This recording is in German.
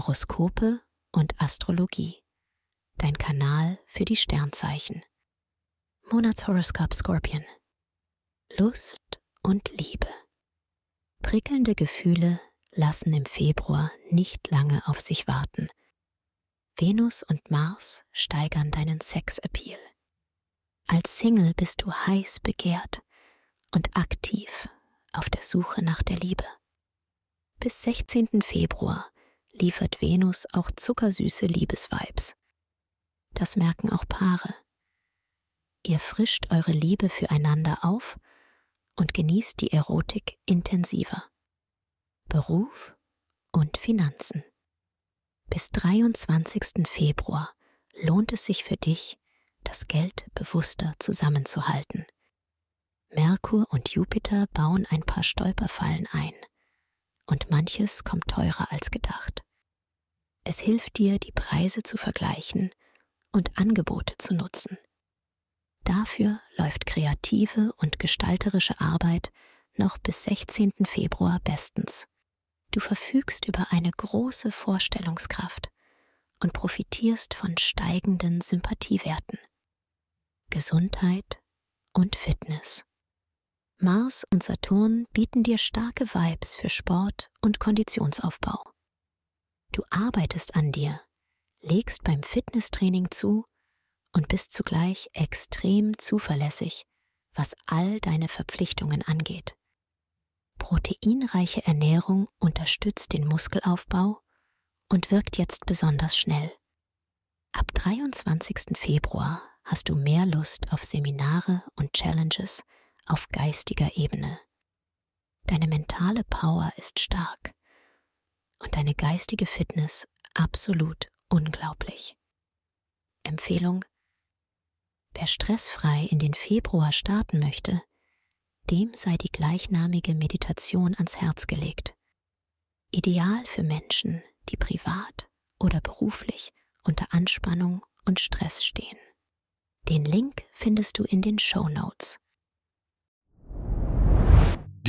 Horoskope und Astrologie. Dein Kanal für die Sternzeichen. Monatshoroskop Scorpion. Lust und Liebe. Prickelnde Gefühle lassen im Februar nicht lange auf sich warten. Venus und Mars steigern deinen Sexappeal. Als Single bist du heiß begehrt und aktiv auf der Suche nach der Liebe. Bis 16. Februar liefert Venus auch zuckersüße Liebesvibes. Das merken auch Paare. Ihr frischt eure Liebe füreinander auf und genießt die Erotik intensiver. Beruf und Finanzen. Bis 23. Februar lohnt es sich für dich, das Geld bewusster zusammenzuhalten. Merkur und Jupiter bauen ein paar Stolperfallen ein und manches kommt teurer als gedacht. Es hilft dir, die Preise zu vergleichen und Angebote zu nutzen. Dafür läuft kreative und gestalterische Arbeit noch bis 16. Februar bestens. Du verfügst über eine große Vorstellungskraft und profitierst von steigenden Sympathiewerten. Gesundheit und Fitness. Mars und Saturn bieten dir starke Vibes für Sport und Konditionsaufbau. Du arbeitest an dir, legst beim Fitnesstraining zu und bist zugleich extrem zuverlässig, was all deine Verpflichtungen angeht. Proteinreiche Ernährung unterstützt den Muskelaufbau und wirkt jetzt besonders schnell. Ab 23. Februar hast du mehr Lust auf Seminare und Challenges auf geistiger Ebene. Deine mentale Power ist stark und deine geistige Fitness absolut unglaublich. Empfehlung Wer stressfrei in den Februar starten möchte, dem sei die gleichnamige Meditation ans Herz gelegt. Ideal für Menschen, die privat oder beruflich unter Anspannung und Stress stehen. Den Link findest du in den Show Notes.